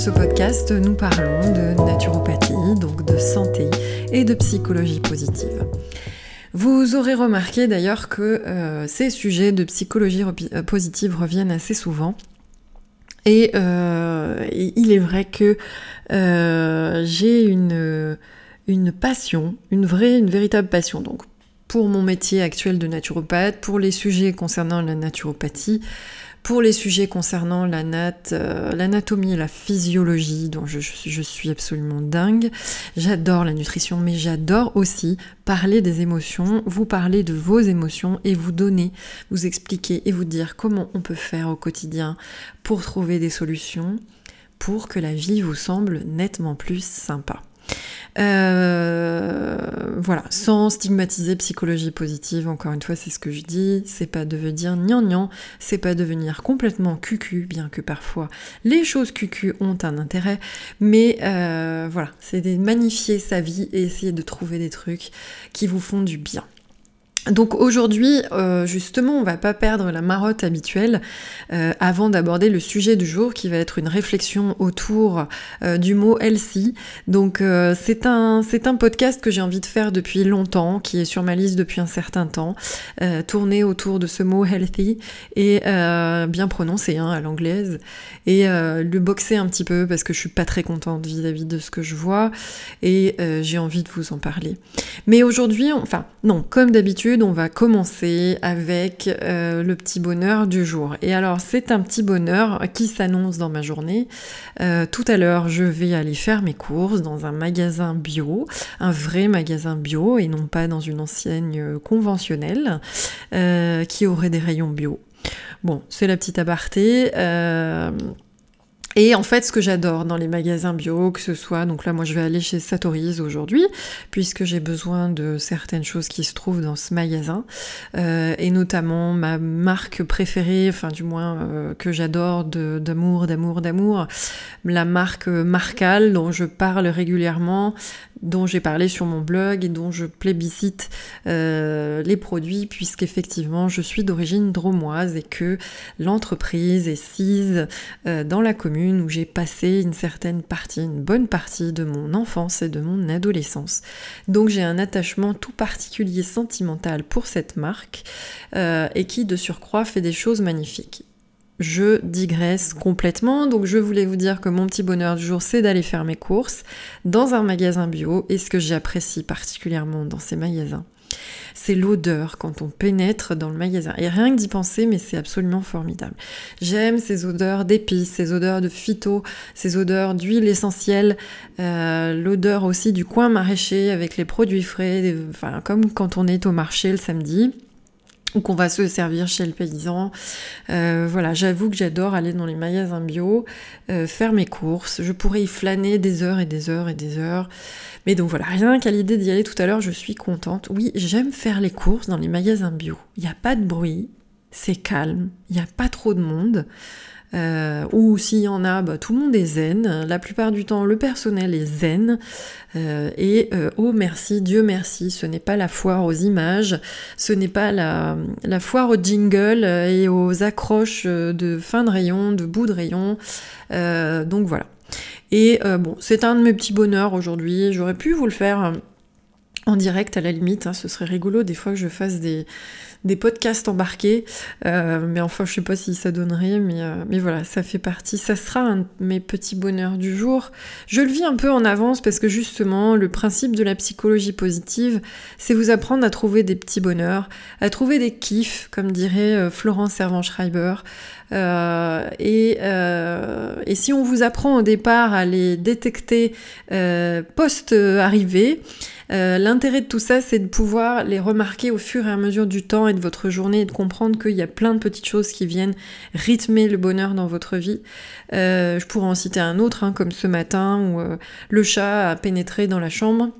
ce podcast, nous parlons de naturopathie, donc de santé et de psychologie positive. Vous aurez remarqué d'ailleurs que euh, ces sujets de psychologie euh, positive reviennent assez souvent. Et, euh, il est vrai que j'ai une, une passion, une vraie, une véritable passion. Donc pour mon métier actuel de naturopathe, pour les sujets concernant la naturopathie, pour les sujets concernant euh, l'anatomie et la physiologie, dont je, suis absolument dingue. J'adore la nutrition, mais j'adore aussi parler des émotions, vous parler de vos émotions et vous donner, vous expliquer et vous dire comment on peut faire au quotidien pour trouver des solutions pour que la vie vous semble nettement plus sympa. Euh, voilà, sans stigmatiser psychologie positive, encore une fois, c'est ce que je dis, c'est pas devenir gnangnan, c'est pas devenir complètement cucu, bien que parfois les choses cucu ont un intérêt, mais euh, voilà, c'est de magnifier sa vie et essayer de trouver des trucs qui vous font du bien. Donc aujourd'hui, euh, justement, on va pas perdre la marotte habituelle euh, avant d'aborder le sujet du jour qui va être une réflexion autour euh, du mot healthy. Donc c'est un c'est un podcast que j'ai envie de faire depuis longtemps, qui est sur ma liste depuis un certain temps, tourné autour de ce mot healthy et bien prononcé hein, à l'anglaise et le boxer un petit peu parce que je suis pas très contente vis-à-vis de ce que je vois et j'ai envie de vous en parler. Mais aujourd'hui, enfin non, comme d'habitude on va commencer avec euh, le petit bonheur du jour. Et alors, c'est un petit bonheur qui s'annonce dans ma journée. Euh, tout à l'heure, je vais aller faire mes courses dans un magasin bio, un vrai magasin bio et non pas dans une enseigne conventionnelle euh, qui aurait des rayons bio. Bon, c'est la petite aparté. Et en fait, ce que j'adore dans les magasins bio, que ce soit, donc là, moi, je vais aller chez Satori's aujourd'hui, puisque j'ai besoin de certaines choses qui se trouvent dans ce magasin, euh, et notamment ma marque préférée, enfin, du moins, euh, que j'adore d'amour, d'amour, d'amour, la marque Marcal, dont je parle régulièrement, dont j'ai parlé sur mon blog et dont je plébiscite euh, les produits puisqu'effectivement je suis d'origine dromoise et que l'entreprise est sise euh, dans la commune où j'ai passé une certaine partie, une bonne partie de mon enfance et de mon adolescence. Donc j'ai un attachement tout particulier sentimental pour cette marque euh, et qui de surcroît fait des choses magnifiques je digresse complètement. Donc je voulais vous dire que mon petit bonheur du jour, c'est d'aller faire mes courses dans un magasin bio. Et ce que j'apprécie particulièrement dans ces magasins, c'est l'odeur quand on pénètre dans le magasin. Et rien que d'y penser, mais c'est absolument formidable. J'aime ces odeurs d'épices, ces odeurs de phyto, ces odeurs d'huile essentielle, euh, l'odeur aussi du coin maraîcher avec les produits frais, enfin, comme quand on est au marché le samedi ou qu'on va se servir chez le paysan. Euh, voilà, j'avoue que j'adore aller dans les magasins bio, euh, faire mes courses. Je pourrais y flâner des heures et des heures et des heures. Mais donc voilà, rien qu'à l'idée d'y aller tout à l'heure, je suis contente. Oui, j'aime faire les courses dans les magasins bio. Il n'y a pas de bruit, c'est calme, il n'y a pas trop de monde. Euh, ou s'il y en a, bah, tout le monde est zen. La plupart du temps, le personnel est zen. Euh, et euh, oh merci, Dieu merci, ce n'est pas la foire aux images, ce n'est pas la, foire aux jingles et aux accroches de fin de rayon, de bout de rayon. donc voilà. Et bon, c'est un de mes petits bonheurs aujourd'hui. J'aurais pu vous le faire en direct à la limite, hein. ce serait rigolo des fois que je fasse des, des podcasts embarqués. Euh, mais enfin, je sais pas si ça donnerait, mais, euh, mais voilà, ça fait partie. Ça sera un de mes petits bonheurs du jour. Je le vis un peu en avance parce que justement, le principe de la psychologie positive, c'est vous apprendre à trouver des petits bonheurs, à trouver des kiffs, comme dirait euh, Florence Servan-Schreiber. et, et, si on vous apprend au départ à les détecter post-arrivée, euh, l'intérêt de tout ça, c'est de pouvoir les remarquer au fur et à mesure du temps et de votre journée et de comprendre qu'il y a plein de petites choses qui viennent rythmer le bonheur dans votre vie. Euh, je pourrais en citer un autre, hein, comme ce matin où euh, le chat a pénétré dans la chambre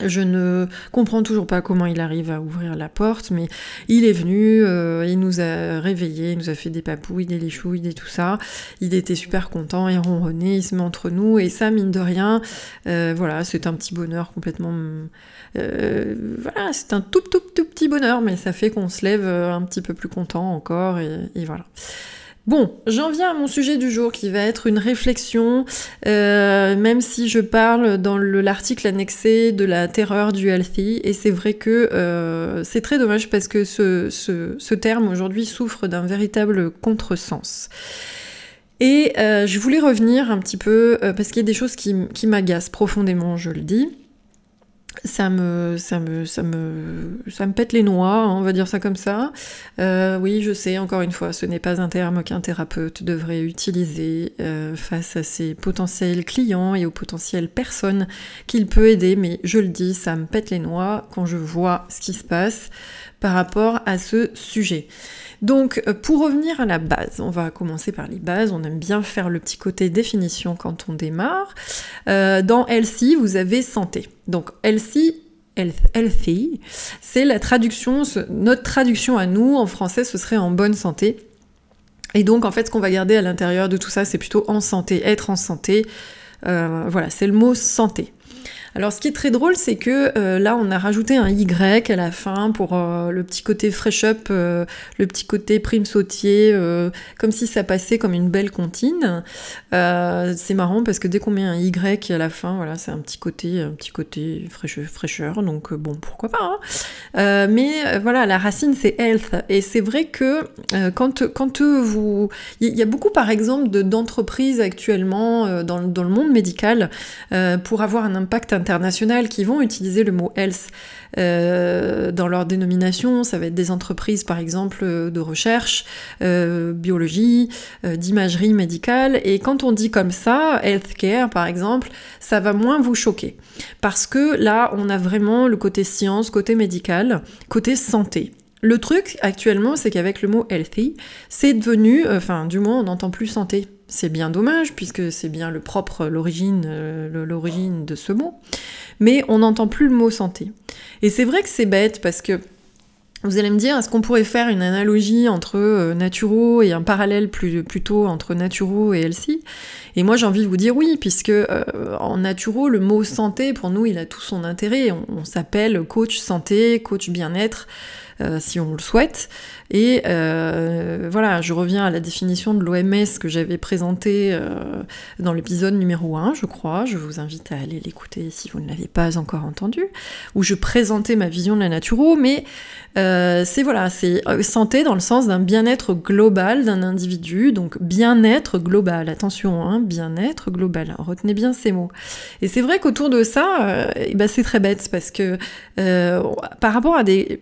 Je ne comprends toujours pas comment il arrive à ouvrir la porte, mais il est venu, euh, il nous a réveillés, il nous a fait des papouilles, des léchouilles, des tout ça. Il était super content, il ronronnait, il se met entre nous, et ça, mine de rien, euh, voilà, c'est un petit bonheur complètement... Euh, voilà, c'est un tout petit bonheur, mais ça fait qu'on se lève un petit peu plus content encore, et voilà. Bon, j'en viens à mon sujet du jour qui va être une réflexion, euh, même si je parle dans l'article annexé de la terreur du healthy, et c'est vrai que euh, c'est très dommage parce que ce, terme aujourd'hui souffre d'un véritable contresens. Et euh, je voulais revenir un petit peu, parce qu'il y a des choses qui m'agacent profondément, je le dis ça me, ça me, pète les noix, on va dire ça comme ça. Euh, oui, je sais, encore une fois, ce n'est pas un terme qu'un thérapeute devrait utiliser euh, face à ses potentiels clients et aux potentielles personnes qu'il peut aider, mais je le dis, ça me pète les noix quand je vois ce qui se passe par rapport à ce sujet. Donc, euh, pour revenir à la base, on va commencer par les bases. On aime bien faire le petit côté définition quand on démarre. Euh, dans Healthy, vous avez santé. Donc, Healthy, healthy, c'est la traduction, notre traduction à nous en français, ce serait en bonne santé. Et donc, en fait, ce qu'on va garder à l'intérieur de tout ça, c'est plutôt en santé, être en santé. Euh, voilà, c'est le mot santé. Alors ce qui est très drôle, c'est que euh, là, on a rajouté un Y à la fin pour euh, le petit côté fresh up, euh, le petit côté prime sautier, comme si ça passait comme une belle comptine. c'est marrant parce que dès qu'on met un Y à la fin, voilà, c'est un petit côté, un petit côté fraîcheur, donc bon, pourquoi pas. Hein. mais voilà, la racine c'est health, et c'est vrai que quand, quand vous, il y, a beaucoup par exemple d'entreprises actuellement dans, dans, le monde médical pour avoir un impact internationales qui vont utiliser le mot health euh, dans leur dénomination. Ça va être des entreprises, par exemple, de recherche, euh, biologie, euh, d'imagerie médicale. Et quand on dit comme ça, healthcare, par exemple, ça va moins vous choquer. Parce que là, on a vraiment le côté science, côté médical, côté santé. Le truc actuellement, c'est qu'avec le mot healthy, c'est devenu, enfin, du moins, on n'entend plus santé c'est bien dommage, puisque c'est bien le propre, l'origine, euh, l'origine de ce mot. Mais on n'entend plus le mot santé. Et c'est vrai que c'est bête, parce que vous allez me dire, est-ce qu'on pourrait faire une analogie entre euh, Naturo et un parallèle plus, plutôt entre Naturo et Elsie Et moi j'ai envie de vous dire oui, puisque euh, en Naturo, le mot santé, pour nous, il a tout son intérêt. on s'appelle coach santé, coach bien-être. Euh, si on le souhaite. Et euh, voilà, je reviens à la définition de l'OMS que j'avais présentée euh, dans l'épisode numéro 1, je crois. Je vous invite à aller l'écouter si vous ne l'avez pas encore entendu, où je présentais ma vision de la naturo, mais c'est voilà, c'est santé dans le sens d'un bien-être global d'un individu, donc bien-être global, attention, hein, bien-être global, retenez bien ces mots. Et c'est vrai qu'autour de ça, eh ben c'est très bête parce que par rapport à des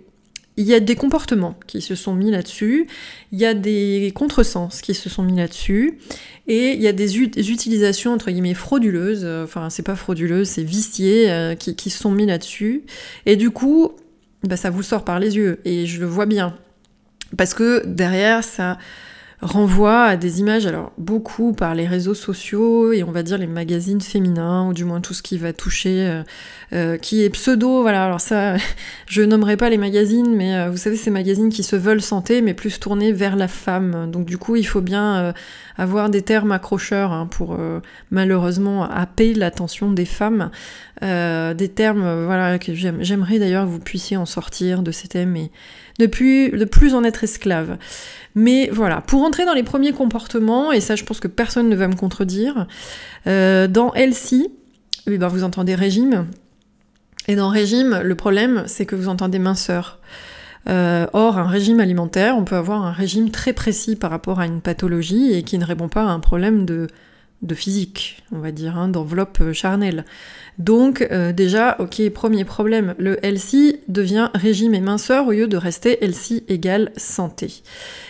il y a des comportements qui se sont mis là-dessus, il y a des contresens qui se sont mis là-dessus, et il y a des, utilisations entre guillemets frauduleuses, euh, enfin c'est pas frauduleuse, c'est vicié, euh, qui, qui, se sont mis là-dessus, et du coup, bah, ça vous sort par les yeux, et je le vois bien, parce que derrière ça renvoie à des images, alors beaucoup par les réseaux sociaux et on va dire les magazines féminins, ou du moins tout ce qui va toucher, euh, euh, qui est pseudo, voilà, alors ça, je nommerai pas les magazines, mais euh, vous savez, ces magazines qui se veulent santé, mais plus tournés vers la femme. Donc du coup, il faut bien avoir des termes accrocheurs hein, pour malheureusement happer l'attention des femmes. des termes, voilà, que j'aimerais d'ailleurs que vous puissiez en sortir de ces thèmes de plus, en être esclave. Mais voilà, pour entrer dans les premiers comportements, et ça je pense que personne ne va me contredire, euh, dans Elsie, eh ben, vous entendez régime, et dans régime, le problème c'est que vous entendez minceur. Euh, or, un régime alimentaire, on peut avoir un régime très précis par rapport à une pathologie et qui ne répond pas à un problème de de physique, on va dire, hein, d'enveloppe euh, charnelle. Donc euh, déjà, ok, premier problème, le LC devient régime et minceur au lieu de rester LC égale santé.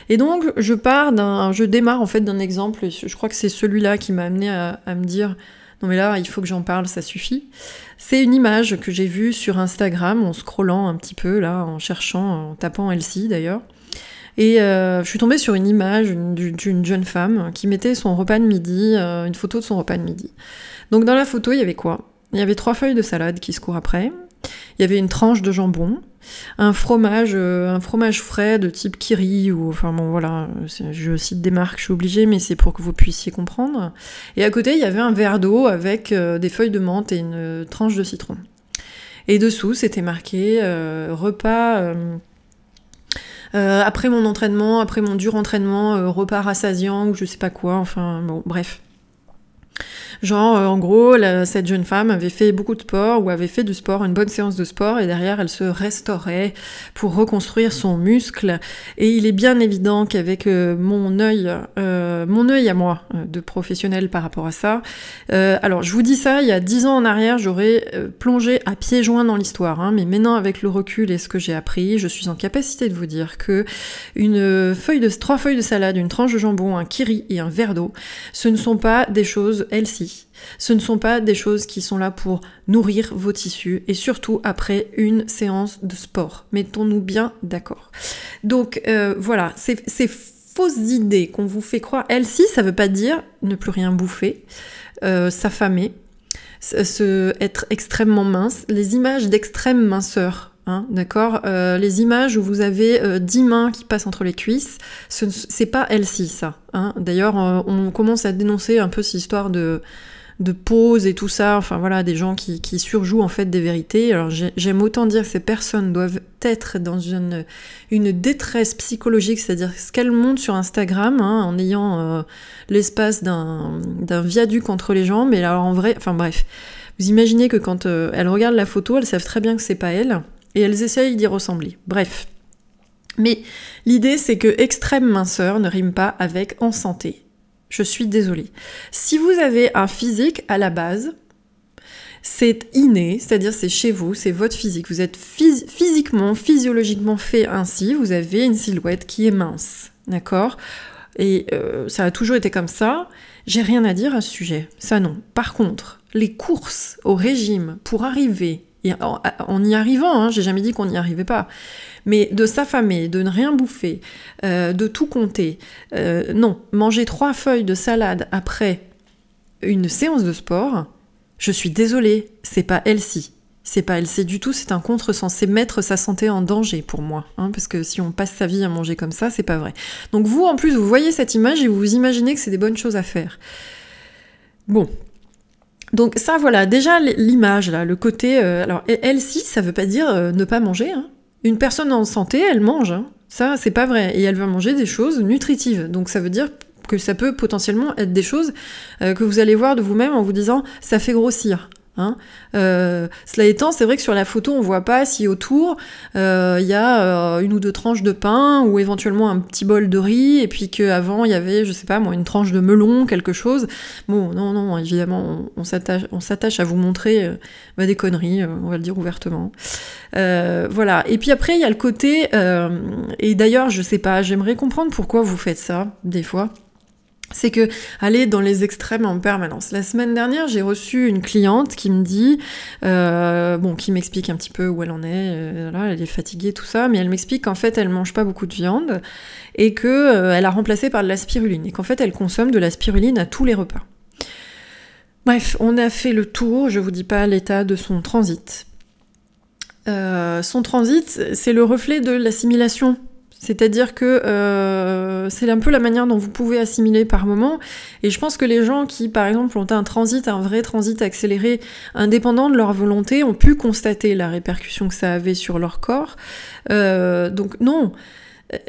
Et donc je pars d'un, je démarre en fait d'un exemple, je crois que c'est celui-là qui m'a amené à, me dire, non mais là il faut que j'en parle, ça suffit. C'est une image que j'ai vue sur Instagram en scrollant un petit peu là, en cherchant, en tapant LC d'ailleurs. Et euh, je suis tombée sur une image d'une jeune femme qui mettait son repas de midi, euh, une photo de son repas de midi. Donc dans la photo, il y avait quoi? Il y avait trois feuilles de salade qui se courent après, il y avait une tranche de jambon, un fromage, euh, un fromage frais de type kiri ou enfin bon voilà, je cite des marques, je suis obligée, mais c'est pour que vous puissiez comprendre. Et à côté, il y avait un verre d'eau avec des feuilles de menthe et une tranche de citron. Et dessous, c'était marqué repas. Après mon entraînement, après mon dur entraînement, repas rassasiant ou je sais pas quoi, enfin bon, bref. Genre, euh, en gros, cette jeune femme avait fait beaucoup de sport ou avait fait du sport, une bonne séance de sport, et derrière, elle se restaurait pour reconstruire son muscle. Et il est bien évident qu'avec euh, mon œil, euh, mon œil à moi, de professionnel par rapport à ça, alors je vous dis ça, il y a dix ans en arrière, j'aurais plongé à pieds joints dans l'histoire, hein, mais maintenant, avec le recul et ce que j'ai appris, je suis en capacité de vous dire que trois feuilles de salade, une tranche de jambon, un kiri et un verre d'eau, ce ne sont pas des choses healthy ce ne sont pas des choses qui sont là pour nourrir vos tissus et surtout après une séance de sport. Mettons-nous bien d'accord. Donc euh, voilà, ces, fausses idées qu'on vous fait croire, elles-ci, ça veut pas dire ne plus rien bouffer, euh, s'affamer, se, être extrêmement mince. Les images d'extrême minceur Hein, d'accord euh, Les images où vous avez 10 mains qui passent entre les cuisses, c'est pas elles-ci, ça. Hein. D'ailleurs, on commence à dénoncer un peu cette histoire de, de pause et tout ça, enfin voilà, des gens qui, surjouent en fait des vérités. Alors j'aime autant dire que ces personnes doivent être dans une, une détresse psychologique, c'est-à-dire ce qu'elles montent sur Instagram, hein, en ayant euh, l'espace d'un viaduc entre les jambes, mais alors en vrai, enfin bref, vous imaginez que quand euh, elles regardent la photo, elles savent très bien que c'est pas elles, et elles essayent d'y ressembler. Bref. Mais l'idée c'est que extrême minceur ne rime pas avec en santé. Je suis désolée. Si vous avez un physique à la base, c'est inné, c'est-à-dire c'est chez vous, c'est votre physique. Vous êtes physiquement, physiologiquement fait ainsi, vous avez une silhouette qui est mince, d'accord? Et euh, ça a toujours été comme ça. J'ai rien à dire à ce sujet, ça non. Par contre, les courses au régime pour arriver en, y arrivant, hein, j'ai jamais dit qu'on n'y arrivait pas, mais de s'affamer, de ne rien bouffer, euh, de tout compter, euh, non, manger trois feuilles de salade après une séance de sport, je suis désolée, c'est pas healthy. C'est pas healthy du tout, c'est un contresens, c'est mettre sa santé en danger pour moi, hein, parce que si on passe sa vie à manger comme ça, c'est pas vrai. Donc vous, en plus, vous voyez cette image et vous vous imaginez que c'est des bonnes choses à faire. Bon, donc ça, voilà, déjà l'image, là, le côté... Euh, alors, elle, si, ça veut pas dire euh, ne pas manger. Hein. Une personne en santé, elle mange. Hein. Ça, c'est pas vrai. Et elle va manger des choses nutritives. Donc ça veut dire que ça peut potentiellement être des choses euh, que vous allez voir de vous-même en vous disant ça fait grossir. Hein. Euh, cela étant, c'est vrai que sur la photo, on voit pas si autour euh, il y a euh, une ou deux tranches de pain ou éventuellement un petit bol de riz et puis qu'avant il y avait, je sais pas moi, une tranche de melon, quelque chose. Bon, non, non, évidemment, on, on s'attache à vous montrer bah, des conneries, on va le dire ouvertement. voilà. Et puis après, il y a le côté, et d'ailleurs, je sais pas, j'aimerais comprendre pourquoi vous faites ça des fois c'est que aller dans les extrêmes en permanence. La semaine dernière, j'ai reçu une cliente qui me dit, euh, bon, qui m'explique un petit peu où elle en est, euh, elle est fatiguée, tout ça, mais elle m'explique qu'en fait, elle mange pas beaucoup de viande et que euh, elle a remplacé par de la spiruline et qu'en fait, elle consomme de la spiruline à tous les repas. Bref, on a fait le tour, je vous dis pas l'état de son transit. son transit, c'est le reflet de l'assimilation c'est-à-dire que euh, c'est un peu la manière dont vous pouvez assimiler par moment. Et je pense que les gens qui, par exemple, ont un transit, un vrai transit accéléré, indépendant de leur volonté, ont pu constater la répercussion que ça avait sur leur corps. Euh, donc non.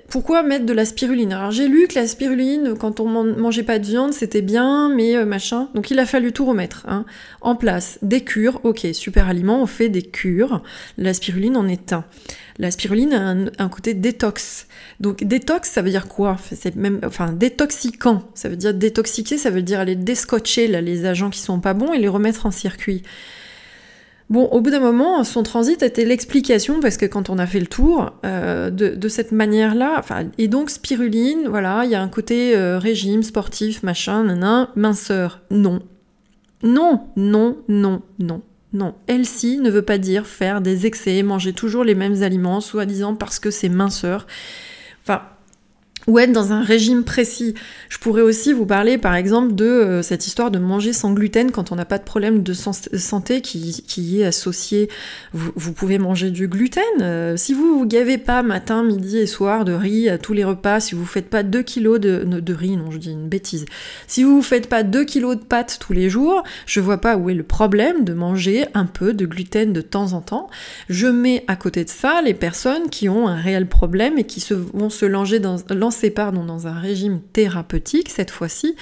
Pourquoi mettre de la spiruline? Alors j'ai lu que la spiruline, quand on mangeait pas de viande, c'était bien, mais euh, machin. Donc il a fallu tout remettre hein, en place. Des cures, ok, super aliment, on fait des cures. La spiruline en est un. La spiruline a un, côté détox. Donc détox, ça veut dire quoi? C'est même, enfin détoxicant. Ça veut dire détoxiquer, ça veut dire aller descotcher les agents qui sont pas bons et les remettre en circuit. Bon, au bout d'un moment, son transit était l'explication, parce que quand on a fait le tour, euh, de, cette manière-là, et donc spiruline, voilà, il y a un côté euh, régime, sportif, machin, nanan, minceur. Non. Non, non, non, non. Non, healthy ne veut pas dire faire des excès, manger toujours les mêmes aliments, soi-disant parce que c'est minceur. Enfin, ou être dans un régime précis. Je pourrais aussi vous parler par exemple de euh, cette histoire de manger sans gluten quand on n'a pas de problème de santé qui, qui est associé. Vous, pouvez manger du gluten. Euh, si vous vous gavez pas matin, midi et soir de riz à tous les repas, si vous faites pas 2 kilos de, de riz, non je dis une bêtise, si vous faites pas 2 kilos de pâtes tous les jours, je vois pas où est le problème de manger un peu de gluten de temps en temps. Je mets à côté de ça les personnes qui ont un réel problème et qui vont se lancer dans pardon, dans un régime thérapeutique cette fois-ci,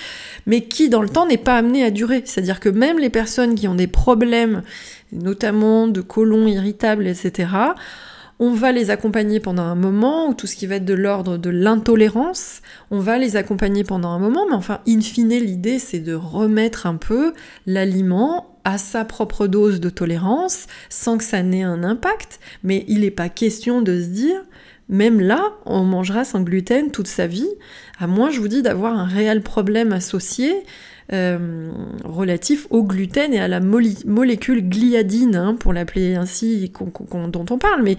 mais qui dans le temps n'est pas amené à durer. C'est-à-dire que même les personnes qui ont des problèmes, notamment de colon irritable, etc., on va les accompagner pendant un moment, ou tout ce qui va être de l'ordre de l'intolérance, on va les accompagner pendant un moment, mais enfin, in fine, l'idée, c'est de remettre un peu l'aliment à sa propre dose de tolérance, sans que ça n'ait un impact, mais il n'est pas question de se dire, même là, on mangera sans gluten toute sa vie, à moins, je vous dis, d'avoir un réel problème associé euh, relatif au gluten et à la molécule gliadine, hein, pour l'appeler ainsi, dont on parle. Mais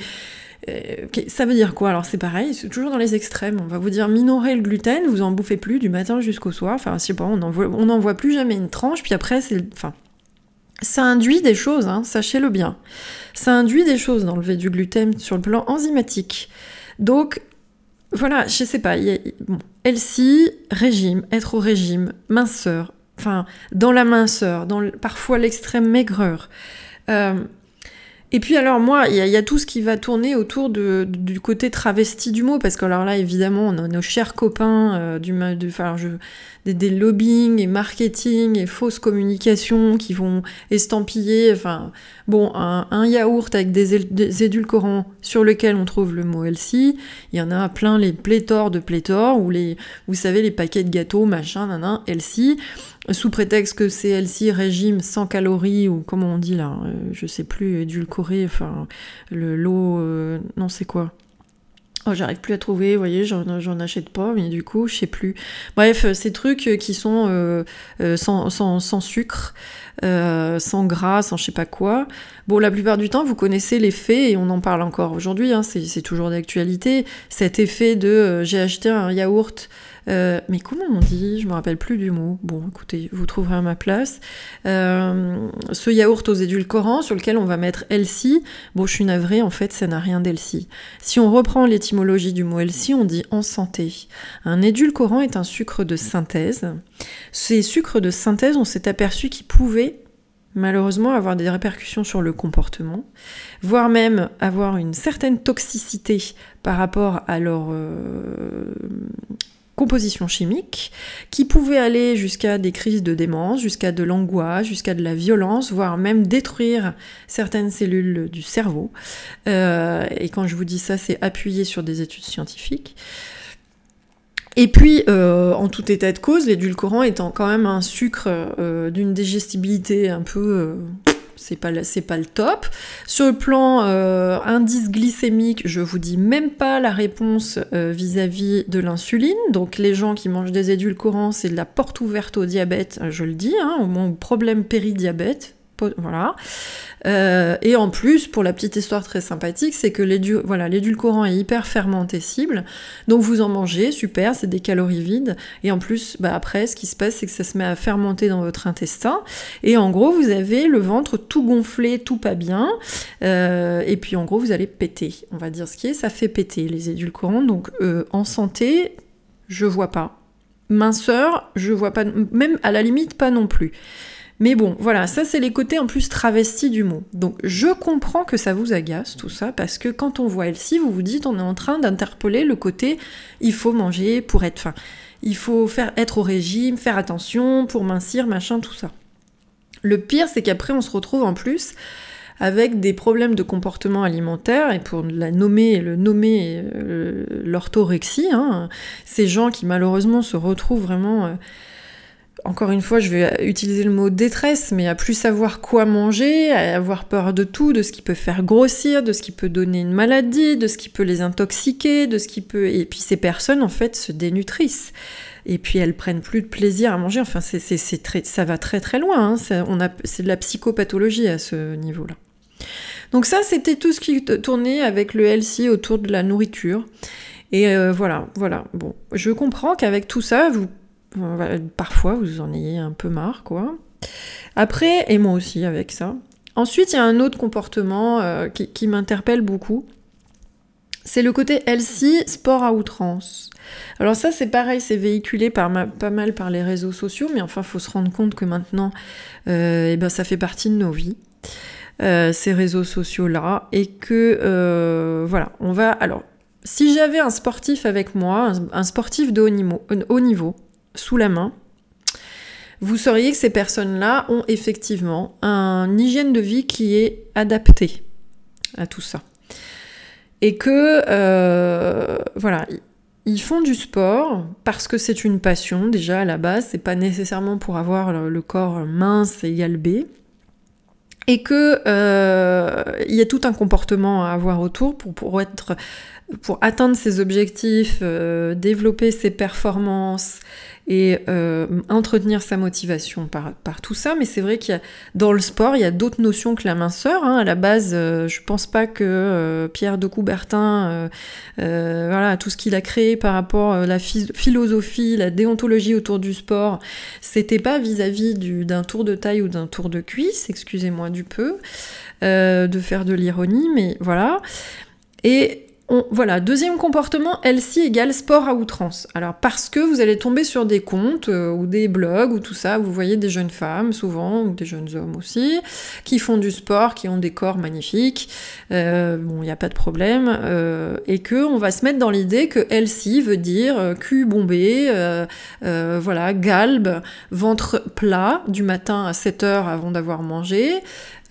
euh, ça veut dire quoi? Alors c'est pareil, c'est toujours dans les extrêmes. On va vous dire minorer le gluten, vous en bouffez plus du matin jusqu'au soir. Enfin, je pas, on n'en voit, voit, plus jamais une tranche, puis après, c'est. Enfin, ça induit des choses, hein, sachez-le bien. Ça induit des choses d'enlever du gluten sur le plan enzymatique. Donc, voilà, je sais pas. régime, être au régime, minceur, enfin, dans la minceur, dans parfois l'extrême maigreur. Euh, et puis alors moi, il y, a tout ce qui va tourner autour de, du côté travesti du mot, parce que alors là, évidemment, on a nos chers copains euh, du, du enfin, je, des, des, lobbying et marketing et fausses communications qui vont estampiller, enfin, bon, un, yaourt avec des, édulcorants sur lequel on trouve le mot healthy, il y en a plein les pléthores de pléthores, ou les, vous savez, les paquets de gâteaux, machin, nanan, healthy, sous prétexte que c'est healthy, régime sans calories, ou comment on dit là, euh, je sais plus, édulcoré, enfin, le lot, euh, non, c'est quoi? Oh, j'arrive plus à trouver, vous voyez, j'en achète pas, mais du coup, je sais plus. Bref, euh, ces trucs qui sont sans, sans, sans, sucre, sans gras, sans je sais pas quoi. Bon, la plupart du temps, vous connaissez l'effet, et on en parle encore aujourd'hui, hein, c'est toujours d'actualité, cet effet de j'ai acheté un yaourt euh, mais comment on dit? Je me rappelle plus du mot. Bon, écoutez, vous trouverez à ma place. Euh, ce yaourt aux édulcorants sur lequel on va mettre Elsie. Bon, je suis navrée, en fait, ça n'a rien d'Elsie. Si on reprend l'étymologie du mot Elsie, on dit en santé. Un édulcorant est un sucre de synthèse. Ces sucres de synthèse, on s'est aperçu qu'ils pouvaient malheureusement avoir des répercussions sur le comportement, voire même avoir une certaine toxicité par rapport à leur euh, composition chimique qui pouvait aller jusqu'à des crises de démence, jusqu'à de l'angoisse, jusqu'à de la violence, voire même détruire certaines cellules du cerveau. Euh, et quand je vous dis ça, c'est appuyé sur des études scientifiques. Et puis, euh, en tout état de cause, l'édulcorant étant quand même un sucre euh, d'une digestibilité un peu c'est pas, pas le top. Sur le plan euh, indice glycémique, je vous dis même pas la réponse euh, vis-à-vis de l'insuline. Donc les gens qui mangent des édulcorants, c'est de la porte ouverte au diabète, je le dis, hein, au moins problème péridiabète, voilà. Euh, et en plus, pour la petite histoire très sympathique, c'est que l'édulcorant est hyper fermentescible. Donc vous en mangez, super, c'est des calories vides. Et en plus, bah, après, ce qui se passe, c'est que ça se met à fermenter dans votre intestin. Et en gros, vous avez le ventre tout gonflé, tout pas bien. Euh, et puis en gros, vous allez péter. On va dire ce qui est, ça fait péter les édulcorants. Donc euh, en santé, je vois pas. Minceur, je vois pas, même à la limite pas non plus. Mais bon, voilà, ça c'est les côtés en plus travestis du mot. Donc je comprends que ça vous agace tout ça, parce que quand on voit Elsie, vous vous dites on est en train d'interpeller le côté il faut manger pour être faim. Il faut faire être au régime, faire attention pour mincir, machin, tout ça. Le pire, c'est qu'après on se retrouve en plus avec des problèmes de comportement alimentaire, et pour la nommer le nommer euh, l'orthorexie, hein, ces gens qui malheureusement se retrouvent vraiment... Euh, encore une fois, je vais utiliser le mot détresse, mais à plus savoir quoi manger, à avoir peur de tout, de ce qui peut faire grossir, de ce qui peut donner une maladie, de ce qui peut les intoxiquer, de ce qui peut... Et puis ces personnes, en fait, se dénutrissent. Et puis elles prennent plus de plaisir à manger. Enfin, c'est, ça va très très loin. Hein. C'est, de la psychopathologie à ce niveau-là. Donc ça, c'était tout ce qui tournait avec le healthy autour de la nourriture. Et euh, voilà, voilà. Bon, je comprends qu'avec tout ça, vous, parfois, vous en ayez un peu marre, quoi. Après, et moi aussi avec ça. Ensuite, il y a un autre comportement euh, qui, m'interpelle beaucoup. C'est le côté LC, sport à outrance. Alors ça, c'est pareil, c'est véhiculé par pas mal par les réseaux sociaux, mais enfin, faut se rendre compte que maintenant, euh, eh ben, ça fait partie de nos vies. Euh, ces réseaux sociaux-là, et que voilà, on va. Alors, si j'avais un sportif avec moi, un, sportif de haut niveau, haut niveau, sous la main, vous sauriez que ces personnes-là ont effectivement un hygiène de vie qui est adapté à tout ça. Et que, euh, voilà, ils font du sport parce que c'est une passion déjà à la base, c'est pas nécessairement pour avoir le, corps mince et galbé. Et que euh, il y a tout un comportement à avoir autour pour atteindre ses objectifs, euh, développer ses performances et euh, entretenir sa motivation par, par tout ça. Mais c'est vrai qu'il y a dans le sport, il y a d'autres notions que la minceur. Hein. À la base, euh, je pense pas que Pierre de Coubertin, voilà, tout ce qu'il a créé par rapport à la philosophie, la déontologie autour du sport, c'était pas vis-à-vis d'un tour de taille ou d'un tour de cuisse, excusez-moi du peu, de faire de l'ironie, mais voilà. Et voilà, deuxième comportement, LC égale sport à outrance. Alors parce que vous allez tomber sur des comptes euh, ou des blogs ou tout ça, vous voyez des jeunes femmes souvent, ou des jeunes hommes aussi, qui font du sport, qui ont des corps magnifiques, euh, bon, il n'y a pas de problème, euh, et que on va se mettre dans l'idée que LC veut dire cul bombé, voilà, galbe, ventre plat du matin à 7 heures avant d'avoir mangé,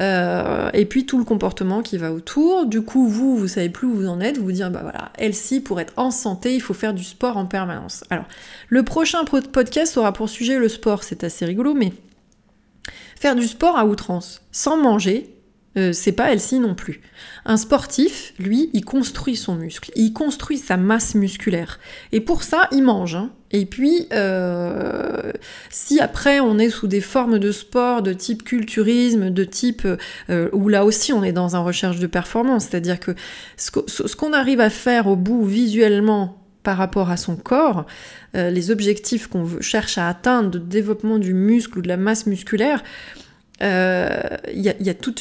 euh, et puis tout le comportement qui va autour. Du coup, vous, vous savez plus où vous en êtes, vous vous dites, bah voilà, Elsie, pour être en santé, il faut faire du sport en permanence. Alors, le prochain podcast aura pour sujet le sport, c'est assez rigolo, mais faire du sport à outrance, sans manger, euh, c'est pas Elsie non plus. Un sportif, lui, il construit son muscle, il construit sa masse musculaire. Et pour ça, il mange. Hein. Et puis, euh, si après on est sous des formes de sport de type culturisme, de type euh, où là aussi on est dans un recherche de performance, c'est-à-dire que ce qu'on arrive à faire au bout visuellement par rapport à son corps, les objectifs qu'on cherche à atteindre de développement du muscle ou de la masse musculaire, il euh, y, a, tout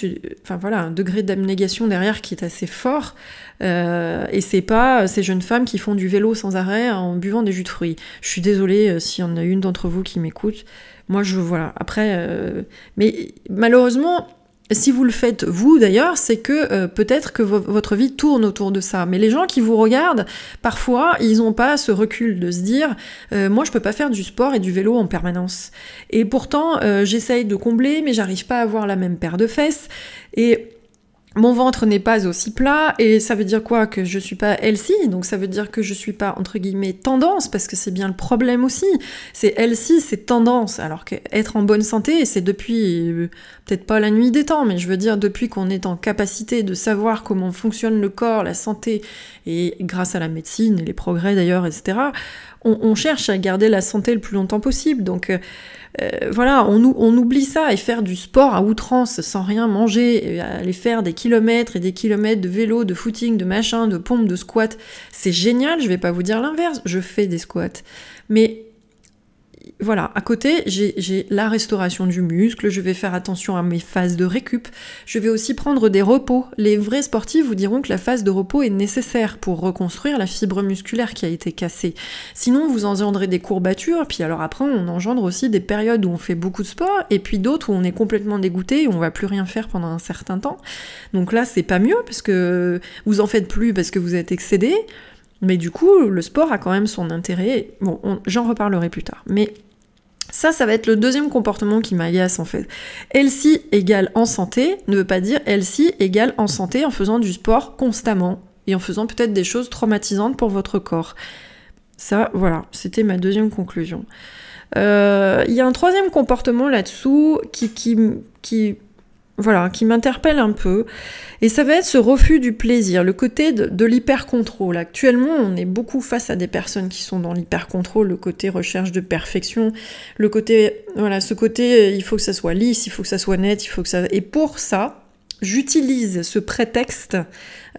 enfin voilà, un degré d'abnégation derrière qui est assez fort. Euh, et c'est pas ces jeunes femmes qui font du vélo sans arrêt en buvant des jus de fruits. Je suis désolée euh, s'il y en a une d'entre vous qui m'écoute. Moi, je voilà. Après, mais malheureusement, si vous le faites vous d'ailleurs, c'est que euh, peut-être que votre vie tourne autour de ça. Mais les gens qui vous regardent, parfois, ils n'ont pas ce recul de se dire euh, moi je peux pas faire du sport et du vélo en permanence. Et pourtant, euh, j'essaye de combler, mais j'arrive pas à avoir la même paire de fesses. Et mon ventre n'est pas aussi plat et ça veut dire quoi? Que je suis pas healthy donc ça veut dire que je suis pas entre guillemets tendance parce que c'est bien le problème aussi. C'est healthy c'est tendance alors qu'être en bonne santé c'est depuis euh, peut-être pas la nuit des temps mais je veux dire depuis qu'on est en capacité de savoir comment fonctionne le corps la santé et grâce à la médecine les progrès d'ailleurs etc on, on, cherche à garder la santé le plus longtemps possible donc euh, euh, voilà, on, oublie ça et faire du sport à outrance sans rien manger, aller faire des kilomètres et des kilomètres de vélo, de footing, de machin, de pompe, de squat, c'est génial, je vais pas vous dire l'inverse, je fais des squats. Mais voilà, à côté, j'ai la restauration du muscle, je vais faire attention à mes phases de récup, je vais aussi prendre des repos. Les vrais sportifs vous diront que la phase de repos est nécessaire pour reconstruire la fibre musculaire qui a été cassée. Sinon, vous engendrez des courbatures, puis alors après, on engendre aussi des périodes où on fait beaucoup de sport, et puis d'autres où on est complètement dégoûté et on va plus rien faire pendant un certain temps. Donc là, c'est pas mieux, parce que vous en faites plus parce que vous êtes excédé, mais du coup, le sport a quand même son intérêt. Bon, j'en reparlerai plus tard. Mais ça, ça va être le deuxième comportement qui m'agace en fait. Elsie égale en santé ne veut pas dire Elsie égale en santé en faisant du sport constamment et en faisant peut-être des choses traumatisantes pour votre corps. Ça, voilà, c'était ma deuxième conclusion. Euh, il y a un troisième comportement là-dessous qui, qui voilà, qui m'interpelle un peu. Et ça va être ce refus du plaisir, le côté de, l'hyper-contrôle. Actuellement, on est beaucoup face à des personnes qui sont dans l'hyper-contrôle, le côté recherche de perfection, le côté, voilà, ce côté, il faut que ça soit lisse, il faut que ça soit net, il faut que ça... Et pour ça, j'utilise ce prétexte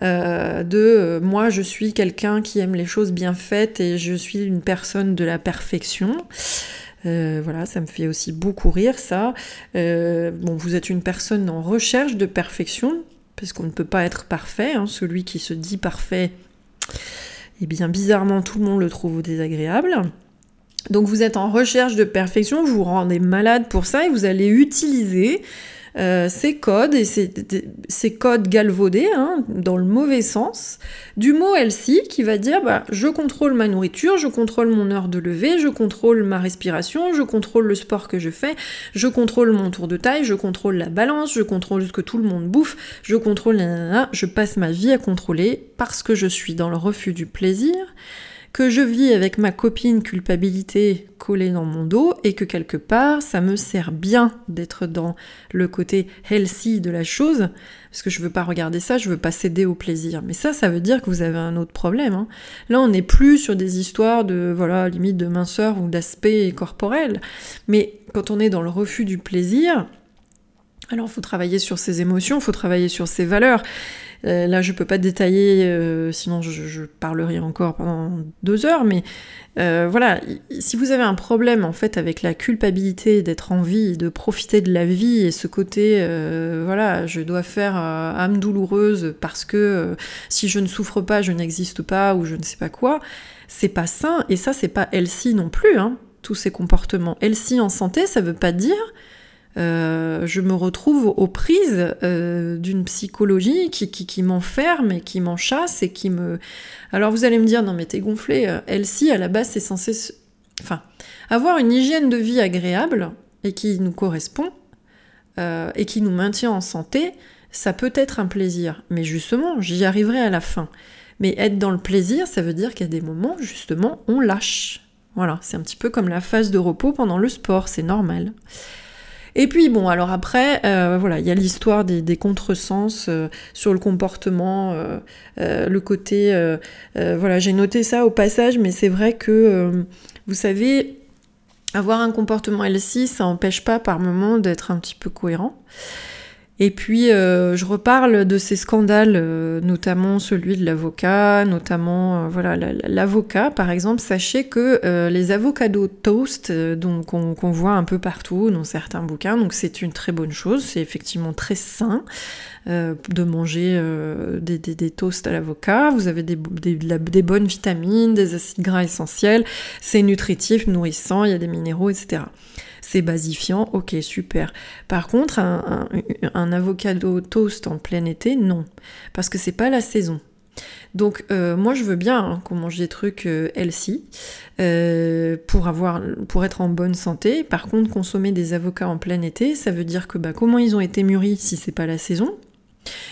euh, de euh, moi je suis quelqu'un qui aime les choses bien faites et je suis une personne de la perfection. Voilà, ça me fait aussi beaucoup rire ça. bon, vous êtes une personne en recherche de perfection, parce qu'on ne peut pas être parfait. Hein. Celui qui se dit parfait, eh bien bizarrement tout le monde le trouve désagréable. Donc vous êtes en recherche de perfection, vous vous rendez malade pour ça et vous allez utiliser euh, ces codes et ces, codes galvaudés hein, dans le mauvais sens du mot Elsie qui va dire bah, je contrôle ma nourriture, je contrôle mon heure de lever, je contrôle ma respiration, je contrôle le sport que je fais, je contrôle mon tour de taille, je contrôle la balance, je contrôle ce que tout le monde bouffe, je contrôle je passe ma vie à contrôler parce que je suis dans le refus du plaisir que je vis avec ma copine culpabilité collée dans mon dos et que quelque part ça me sert bien d'être dans le côté healthy de la chose parce que je veux pas regarder ça, je veux pas céder au plaisir. Mais ça, ça veut dire que vous avez un autre problème. Hein. Là, on n'est plus sur des histoires de voilà limite de minceur ou d'aspect corporel, mais quand on est dans le refus du plaisir, alors faut travailler sur ses émotions, faut travailler sur ses valeurs. Euh, là, je peux pas détailler, euh, sinon je, parlerai encore pendant deux heures, mais euh, voilà, si vous avez un problème en fait avec la culpabilité d'être en vie, de profiter de la vie et ce côté, voilà, je dois faire âme douloureuse parce que si je ne souffre pas, je n'existe pas ou je ne sais pas quoi, c'est pas sain et ça, c'est pas healthy non plus, hein, tous ces comportements. Healthy en santé, ça veut pas dire euh, je me retrouve aux prises euh, d'une psychologie qui, m'enferme et qui m'enchasse et qui me... Alors vous allez me dire, non mais t'es gonflé, euh, Elsie, à la base c'est censé... Enfin, avoir une hygiène de vie agréable et qui nous correspond et qui nous maintient en santé, ça peut être un plaisir. Mais justement, j'y arriverai à la fin. Mais être dans le plaisir, ça veut dire a des moments, justement, on lâche. Voilà, c'est un petit peu comme la phase de repos pendant le sport, c'est normal. Et puis bon, alors après, euh, voilà, il y a l'histoire des, contresens euh, sur le comportement, euh, le côté, voilà, j'ai noté ça au passage, mais c'est vrai que, vous savez, avoir un comportement LC, ça n'empêche pas par moment d'être un petit peu cohérent. Et puis, euh, je reparle de ces scandales, euh, notamment celui de l'avocat, notamment, euh, voilà, l'avocat, par exemple. Sachez que les avocados toast, donc qu'on voit un peu partout dans certains bouquins, donc c'est une très bonne chose. C'est effectivement très sain de manger des, toasts à l'avocat. Vous avez des, bonnes vitamines, des acides gras essentiels. C'est nutritif, nourrissant, il y a des minéraux, etc c'est basifiant, ok, super. Par contre, un, avocado toast en plein été, non, parce que c'est pas la saison. Donc euh, moi je veux bien hein, qu'on mange des trucs euh, healthy euh, pour avoir pour être en bonne santé. Par contre consommer des avocats en plein été, ça veut dire que bah, comment ils ont été mûris si c'est pas la saison?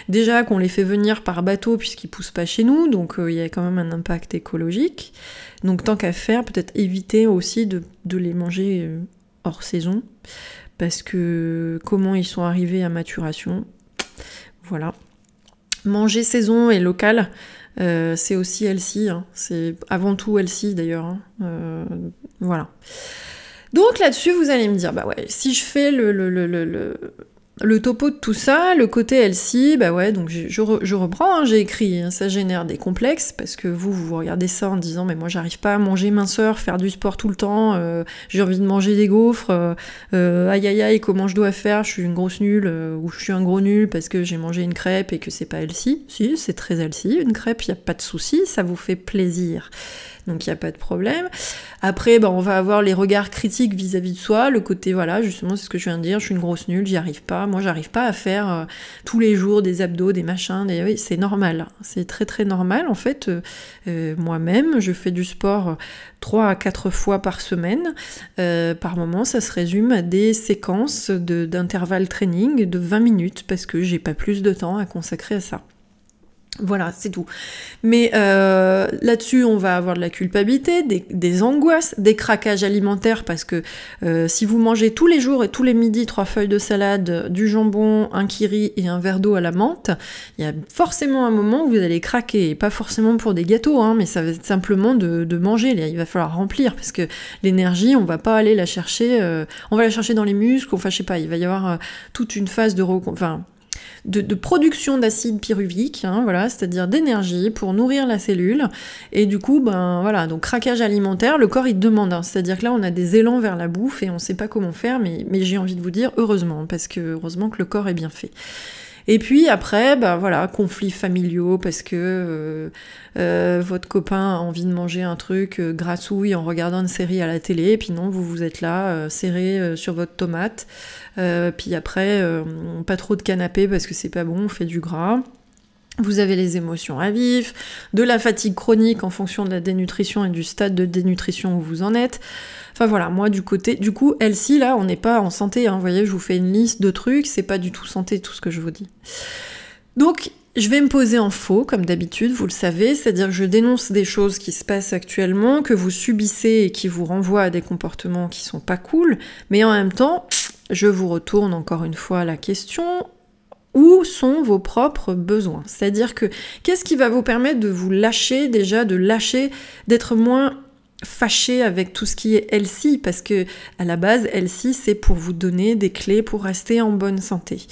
Déjà qu'on les fait venir par bateau puisqu'ils poussent pas chez nous, donc il y a quand même un impact écologique. Donc tant qu'à faire, peut-être éviter aussi de les manger hors saison, parce que comment ils sont arrivés à maturation, voilà. Manger saison et local, euh, c'est aussi healthy, hein. c'est avant tout healthy d'ailleurs, hein. euh, voilà. Donc là-dessus, vous allez me dire, bah ouais, si je fais le, le, le le topo de tout ça, le côté LC, bah ouais, donc je, reprends, hein, j'ai écrit, hein, ça génère des complexes, parce que vous, vous regardez ça en disant, mais moi j'arrive pas à manger minceur, faire du sport tout le temps, euh, j'ai envie de manger des gaufres, euh, euh, aïe aïe aïe, comment je dois faire, je suis une grosse nulle, ou je suis un gros nul parce que j'ai mangé une crêpe et que c'est pas LC. Si, c'est très LC, une crêpe, y a pas de souci, ça vous fait plaisir donc il n'y a pas de problème. Après, bah, on va avoir les regards critiques vis-à-vis de soi, le côté, voilà, justement, c'est ce que je viens de dire, je suis une grosse nulle, j'y arrive pas. Moi, j'arrive pas à faire euh, tous les jours des abdos, des machins, c'est normal. C'est très très normal. En fait, euh, euh, moi-même, je fais du sport 3 à 4 fois par semaine. par moment, ça se résume à des séquences d'intervalle training de 20 minutes parce que j'ai pas plus de temps à consacrer à ça. Voilà, c'est tout. Mais euh, là-dessus, on va avoir de la culpabilité, des, angoisses, des craquages alimentaires, parce que euh, si vous mangez tous les jours et tous les midis trois feuilles de salade, du jambon, un kiri et un verre d'eau à la menthe, il y a forcément un moment où vous allez craquer, pas forcément pour des gâteaux, hein, mais ça va être simplement de, manger. Il va falloir remplir, parce que l'énergie, on va pas aller la chercher, euh, on va la chercher dans les muscles, enfin je sais pas, il va y avoir toute une phase de... Enfin, de, production d'acide pyruvique, hein, voilà, c'est-à-dire d'énergie pour nourrir la cellule. Et du coup, ben voilà, donc craquage alimentaire, le corps il demande. Hein. c'est-à-dire que là, on a des élans vers la bouffe et on ne sait pas comment faire, mais, mais j'ai envie de vous dire heureusement, parce que heureusement que le corps est bien fait. Et puis après, bah voilà, conflits familiaux parce que euh, euh, votre copain a envie de manger un truc euh, grassouille en regardant une série à la télé, et puis non, vous vous êtes là serré sur votre tomate. puis après, pas trop de canapé parce que c'est pas bon, on fait du gras. Vous avez les émotions à vif, de la fatigue chronique en fonction de la dénutrition et du stade de dénutrition où vous en êtes. Enfin voilà, moi du côté, du coup, elle-ci, là, on n'est pas en santé, hein, vous voyez, je vous fais une liste de trucs, c'est pas du tout santé tout ce que je vous dis. Donc, je vais me poser en faux, comme d'habitude, vous le savez, c'est-à-dire que je dénonce des choses qui se passent actuellement, que vous subissez et qui vous renvoient à des comportements qui sont pas cool, mais en même temps, je vous retourne encore une fois la question, où sont vos propres besoins. C'est-à-dire que qu'est-ce qui va vous permettre de vous lâcher déjà, de lâcher, d'être moins fâché avec tout ce qui est Elsie, parce que à la base, Elsie, c'est pour vous donner des clés pour rester en bonne santé.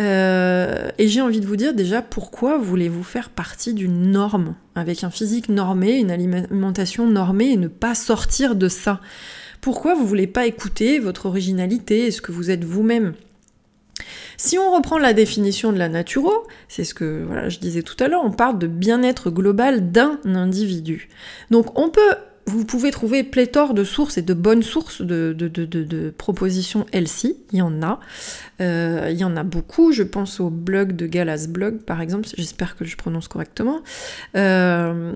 Euh, et j'ai envie de vous dire déjà pourquoi voulez-vous faire partie d'une norme, avec un physique normé, une alimentation normée, et ne pas sortir de ça. Pourquoi vous voulez pas écouter votre originalité et ce que vous êtes vous-même? Si on reprend la définition de la naturo, c'est ce que je disais tout à l'heure, on parle de bien-être global d'un individu. Donc on peut vous pouvez trouver pléthore de sources et de bonnes sources de, de, de, de propositions LC, il y en a. Euh, il y en a beaucoup, je pense au blog de Galas Blog par exemple, j'espère que je prononce correctement, euh,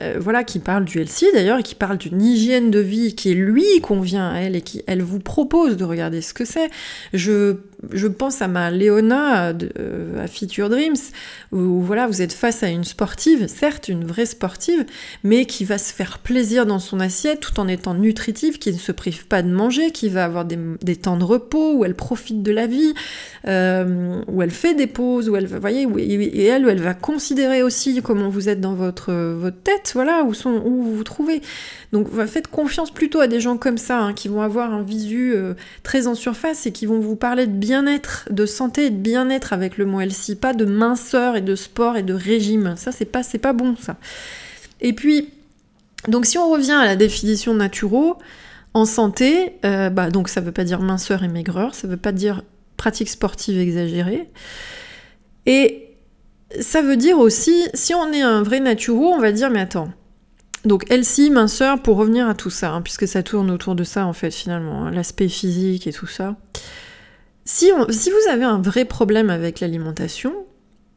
euh, voilà, qui parle du LC d'ailleurs, et qui parle d'une hygiène de vie qui lui convient à elle et qui elle vous propose de regarder ce que c'est. Je, je pense à ma Léona à Feature Dreams, où voilà, vous êtes face à une sportive, certes une vraie sportive, mais qui va se faire plaisir dans son assiette tout en étant nutritive, qui ne se prive pas de manger, qui va avoir des, des temps de repos, où elle profite de la vie euh, où elle fait des pauses, où elle va, voyez, et elle, où elle va considérer aussi comment vous êtes dans votre, votre tête, voilà, où, sont, où vous vous trouvez. Donc faites confiance plutôt à des gens comme ça, hein, qui vont avoir un visu euh, très en surface et qui vont vous parler de bien-être, de santé et de bien-être avec le mot LC, pas de minceur et de sport et de régime. Ça, c'est pas, c'est pas bon, ça. Et puis, donc si on revient à la définition naturo, en santé, euh, bah, donc ça veut pas dire minceur et maigreur, ça veut pas dire pratique sportive exagérée. Et ça veut dire aussi, si on est un vrai naturo, on va dire, mais attends. Donc Elsie, minceur, pour revenir à tout ça, hein, puisque ça tourne autour de ça en fait finalement, hein, l'aspect physique et tout ça. Si, si vous avez un vrai problème avec l'alimentation,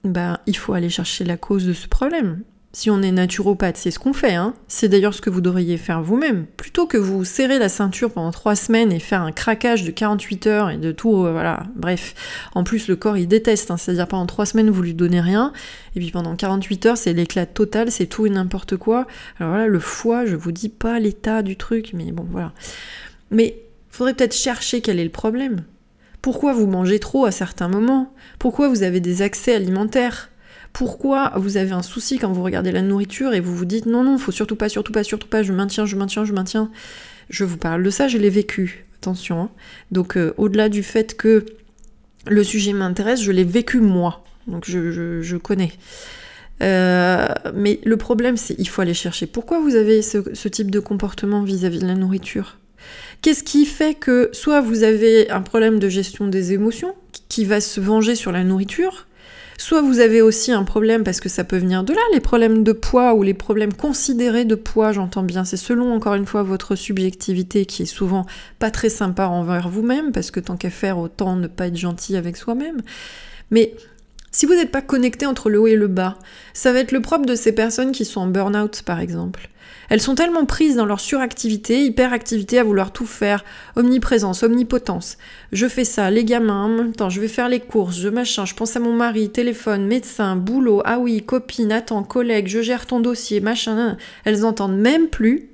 bah, il faut aller chercher la cause de ce problème. Si on est naturopathe, c'est ce qu'on fait. Hein. C'est d'ailleurs ce que vous devriez faire vous-même. Plutôt que vous serrer la ceinture pendant trois semaines et faire un craquage de 48 heures et de tout, euh, voilà. Bref, en plus le corps il déteste. Hein. C'est-à-dire pendant trois semaines vous lui donnez rien et puis pendant 48 heures c'est l'éclat total, c'est tout et n'importe quoi. Alors voilà, le foie, je vous dis pas l'état du truc, mais bon voilà. Mais faudrait peut-être chercher quel est le problème. Pourquoi vous mangez trop à certains moments? Pourquoi vous avez des accès alimentaires? Pourquoi vous avez un souci quand vous regardez la nourriture et vous vous dites non, non, faut surtout pas, surtout pas, surtout pas, je maintiens, je maintiens, je maintiens. Je vous parle de ça, je l'ai vécu. Attention. Hein. Donc, euh, au-delà du fait que le sujet m'intéresse, je l'ai vécu moi. Donc, je, connais. Euh, mais le problème, c'est il faut aller chercher. Pourquoi vous avez ce, type de comportement vis-à-vis de la nourriture? Qu'est-ce qui fait que soit vous avez un problème de gestion des émotions qui va se venger sur la nourriture, Soit vous avez aussi un problème parce que ça peut venir de là, les problèmes de poids ou les problèmes considérés de poids, j'entends bien, c'est selon encore une fois votre subjectivité qui est souvent pas très sympa envers vous-même parce que tant qu'à faire autant ne pas être gentil avec soi-même. Mais si vous n'êtes pas connecté entre le haut et le bas, ça va être le propre de ces personnes qui sont en burn-out par exemple. Elles sont tellement prises dans leur suractivité, hyperactivité à vouloir tout faire, omniprésence, omnipotence. Je fais ça, les gamins, en je vais faire les courses, je machin, je pense à mon mari, téléphone, médecin, boulot, ah oui, copine, attends, collègue, je gère ton dossier, machin. Elles entendent même plus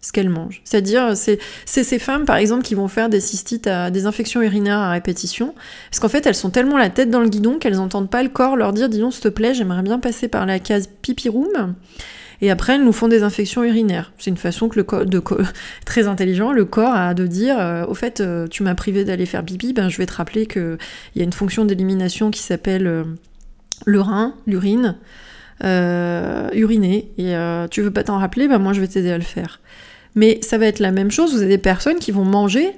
ce qu'elles mangent. C'est-à-dire, c'est ces femmes, par exemple, qui vont faire des cystites, à, des infections urinaires à répétition, parce qu'en fait, elles sont tellement la tête dans le guidon qu'elles n'entendent pas le corps leur dire, dis donc, s'il te plaît, j'aimerais bien passer par la case pipi room. Et après, elles nous font des infections urinaires. C'est une façon que le corps, très intelligent, le corps a de dire, euh, au fait, euh, tu m'as privé d'aller faire pipi, ben je vais te rappeler qu'il y a une fonction d'élimination qui s'appelle euh, le rein, l'urine, uriner. Et tu veux pas t'en rappeler, ben moi je vais t'aider à le faire. Mais ça va être la même chose. Vous avez des personnes qui vont manger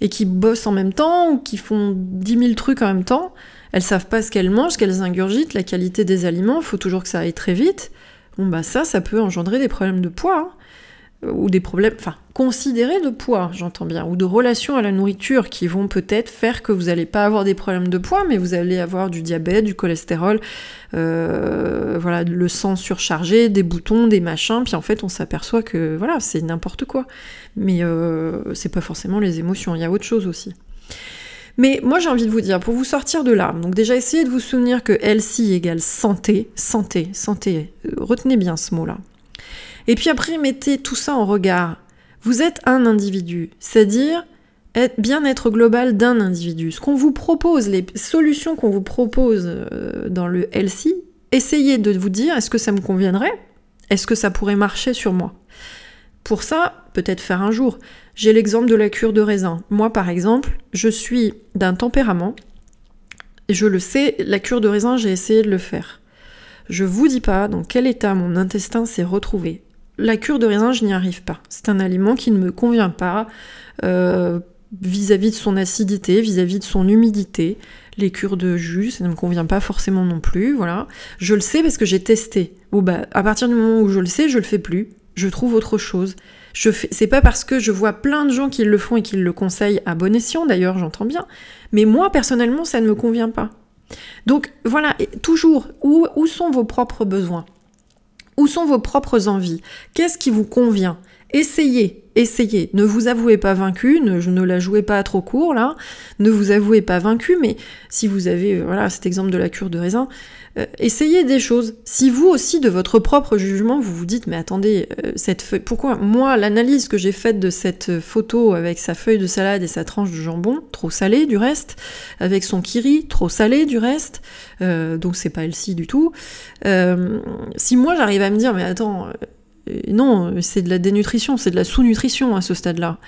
et qui bossent en même temps ou qui font 10 000 trucs en même temps. Elles savent pas ce qu'elles mangent, ce qu'elles ingurgitent, la qualité des aliments. Il faut toujours que ça aille très vite. Bon bah ça, ça peut engendrer des problèmes de poids. Hein ou des problèmes, enfin, considérés de poids, j'entends bien, ou de relations à la nourriture qui vont peut-être faire que vous n'allez pas avoir des problèmes de poids, mais vous allez avoir du diabète, du cholestérol, euh, voilà, le sang surchargé, des boutons, des machins, puis en fait on s'aperçoit que voilà, c'est n'importe quoi. Mais euh, c'est pas forcément les émotions, il y a autre chose aussi. Mais moi j'ai envie de vous dire, pour vous sortir de là, donc déjà essayez de vous souvenir que LC égale santé, santé, santé, euh, retenez bien ce mot-là, et puis après, mettez tout ça en regard. Vous êtes un individu, c'est-à-dire bien-être global d'un individu. Ce qu'on vous propose, les solutions qu'on vous propose euh, dans le LC, essayez de vous dire est-ce que ça me conviendrait? Est-ce que ça pourrait marcher sur moi? Pour ça, peut-être faire un jour. J'ai l'exemple de la cure de raisin. Moi, par exemple, je suis d'un tempérament, je le sais, la cure de raisin, j'ai essayé de le faire. Je vous dis pas dans quel état mon intestin s'est retrouvé la cure de raisin, je n'y arrive pas. C'est un aliment qui ne me convient pas euh, vis-à-vis de son acidité, vis-à-vis de son humidité. Les cures de jus, ça ne me convient pas forcément non plus. Voilà. Je le sais parce que j'ai testé. Bon bah, à partir du moment où je le sais, je le fais plus. Je trouve autre chose. C'est pas parce que je vois plein de gens qui le font et qui le conseillent à bon escient, d'ailleurs, j'entends bien. Mais moi, personnellement, ça ne me convient pas. Donc voilà, toujours, où, sont vos propres besoins? Où sont vos propres envies? Qu'est-ce qui vous convient? Essayez, essayez. Ne vous avouez pas vaincu, ne, ne la jouez pas à trop court là. Ne vous avouez pas vaincu, mais si vous avez voilà cet exemple de la cure de raisin, euh, essayez des choses. Si vous aussi de votre propre jugement vous vous dites mais attendez euh, cette feuille, pourquoi moi l'analyse que j'ai faite de cette photo avec sa feuille de salade et sa tranche de jambon trop salée du reste, avec son kiri trop salé du reste, donc c'est pas elle-ci du tout. si moi j'arrive à me dire mais attends non, c'est de la dénutrition, c'est de la sous-nutrition à ce stade-là.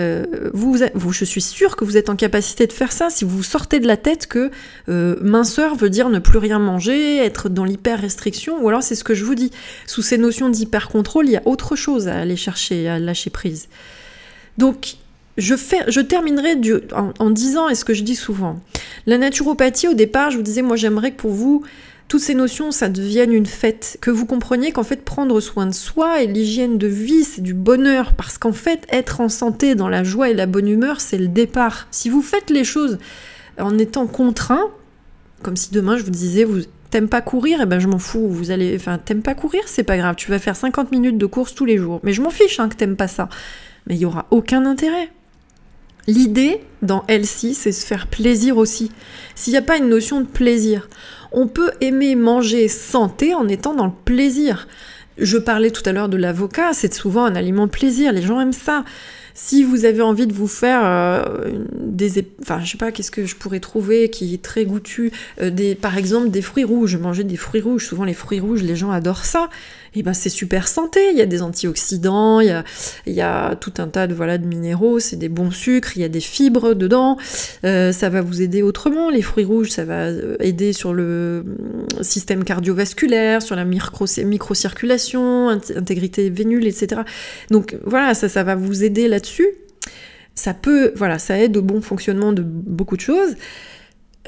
Euh, vous, vous, je suis sûre que vous êtes en capacité de faire ça si vous sortez de la tête que euh, minceur veut dire ne plus rien manger, être dans l'hyper-restriction, ou alors c'est ce que je vous dis. Sous ces notions d'hyper-contrôle, il y a autre chose à aller chercher, à lâcher prise. Donc, je, fais, je terminerai en, en disant, et ce que je dis souvent, la naturopathie, au départ, je vous disais, moi j'aimerais que pour vous, toutes ces notions, ça devienne une fête. Que vous compreniez qu'en fait, prendre soin de soi et l'hygiène de vie, c'est du bonheur. Parce qu'en fait, être en santé, dans la joie et la bonne humeur, c'est le départ. Si vous faites les choses en étant contraint, comme si demain je vous disais, vous t'aimes pas courir, et eh ben je m'en fous. Vous allez, enfin, t'aimes pas courir, c'est pas grave. Tu vas faire 50 minutes de course tous les jours. Mais je m'en fiche hein, que t'aimes pas ça. Mais il y aura aucun intérêt. L'idée dans L6, c'est se faire plaisir aussi. S'il n'y a pas une notion de plaisir, on peut aimer manger santé en étant dans le plaisir. Je parlais tout à l'heure de l'avocat, c'est souvent un aliment plaisir, les gens aiment ça. Si vous avez envie de vous faire euh, des, enfin je sais pas, qu'est-ce que je pourrais trouver qui est très goûtu, euh, par exemple des fruits rouges, manger des fruits rouges, souvent les fruits rouges, les gens adorent ça eh ben c'est super santé. Il y a des antioxydants, il y a, tout un tas de voilà de minéraux, c'est des bons sucres, il y a des fibres dedans. Euh, ça va vous aider autrement. Les fruits rouges, ça va euh, aider sur le euh, système cardiovasculaire, sur la micro microcirculation, intégrité vénule, etc. Donc voilà, ça, ça va vous aider là-dessus. Ça peut, voilà, ça aide au bon fonctionnement de beaucoup de choses.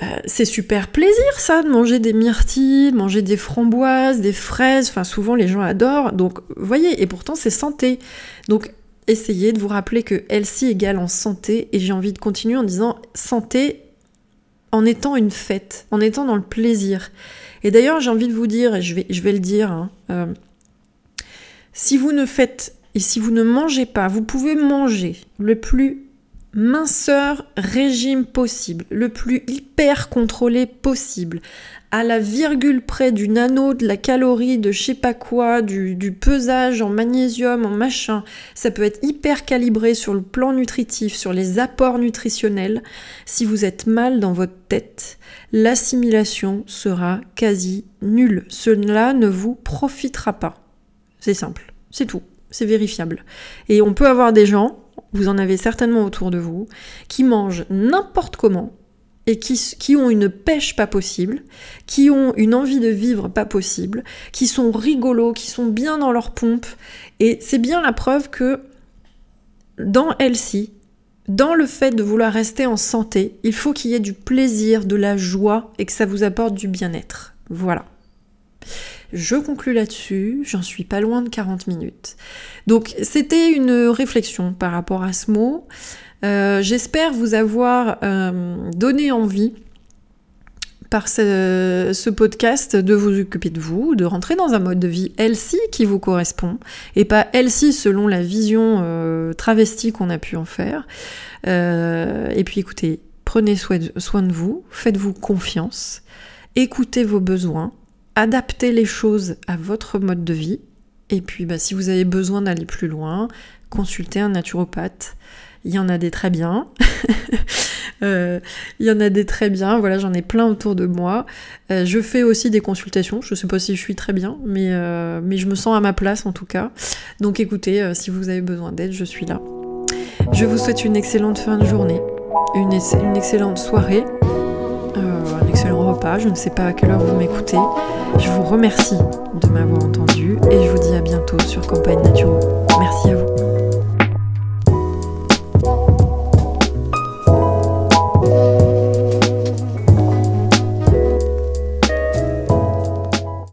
Euh, c'est super plaisir ça de manger des myrtilles, de manger des framboises, des fraises, enfin souvent les gens adorent. Donc voyez, et pourtant c'est santé. Donc essayez de vous rappeler que LC égale en santé et j'ai envie de continuer en disant santé en étant une fête, en étant dans le plaisir. Et d'ailleurs j'ai envie de vous dire, et je vais, je vais le dire, hein, euh, si vous ne faites et si vous ne mangez pas, vous pouvez manger le plus minceur régime possible, le plus hyper contrôlé possible, à la virgule près du nano, de la calorie, de je sais pas quoi, du, du, pesage en magnésium, en machin. Ça peut être hyper calibré sur le plan nutritif, sur les apports nutritionnels. Si vous êtes mal dans votre tête, l'assimilation sera quasi nulle. Cela ne vous profitera pas. C'est simple, c'est tout, c'est vérifiable. Et on peut avoir des gens, vous en avez certainement autour de vous, qui mangent n'importe comment, et qui, qui, ont une pêche pas possible, qui ont une envie de vivre pas possible, qui sont rigolos, qui sont bien dans leur pompe. Et c'est bien la preuve que dans Elsie, dans le fait de vouloir rester en santé, il faut qu'il y ait du plaisir, de la joie et que ça vous apporte du bien-être. Voilà. Je conclus là-dessus, j'en suis pas loin de 40 minutes. Donc c'était une réflexion par rapport à ce mot. Euh, j'espère vous avoir euh, donné envie par ce, podcast de vous occuper de vous, de rentrer dans un mode de vie healthy qui vous correspond, et pas healthy selon la vision euh, travestie qu'on a pu en faire. et puis écoutez, prenez soin de vous, faites-vous confiance, écoutez vos besoins, adaptez les choses à votre mode de vie, et puis bah, si vous avez besoin d'aller plus loin, consultez un naturopathe. Il y en a des très bien. Euh, il y en a des très bien. Voilà, j'en ai plein autour de moi. Euh, je fais aussi des consultations. Je sais pas si je suis très bien, mais, euh, mais je me sens à ma place en tout cas. Donc écoutez, si vous avez besoin d'aide, je suis là. Je vous souhaite une excellente fin de journée, une, excellente soirée, Je ne sais pas à quelle heure vous m'écoutez. Je vous remercie de m'avoir entendu et je vous dis à bientôt sur Campagne Naturo. Merci.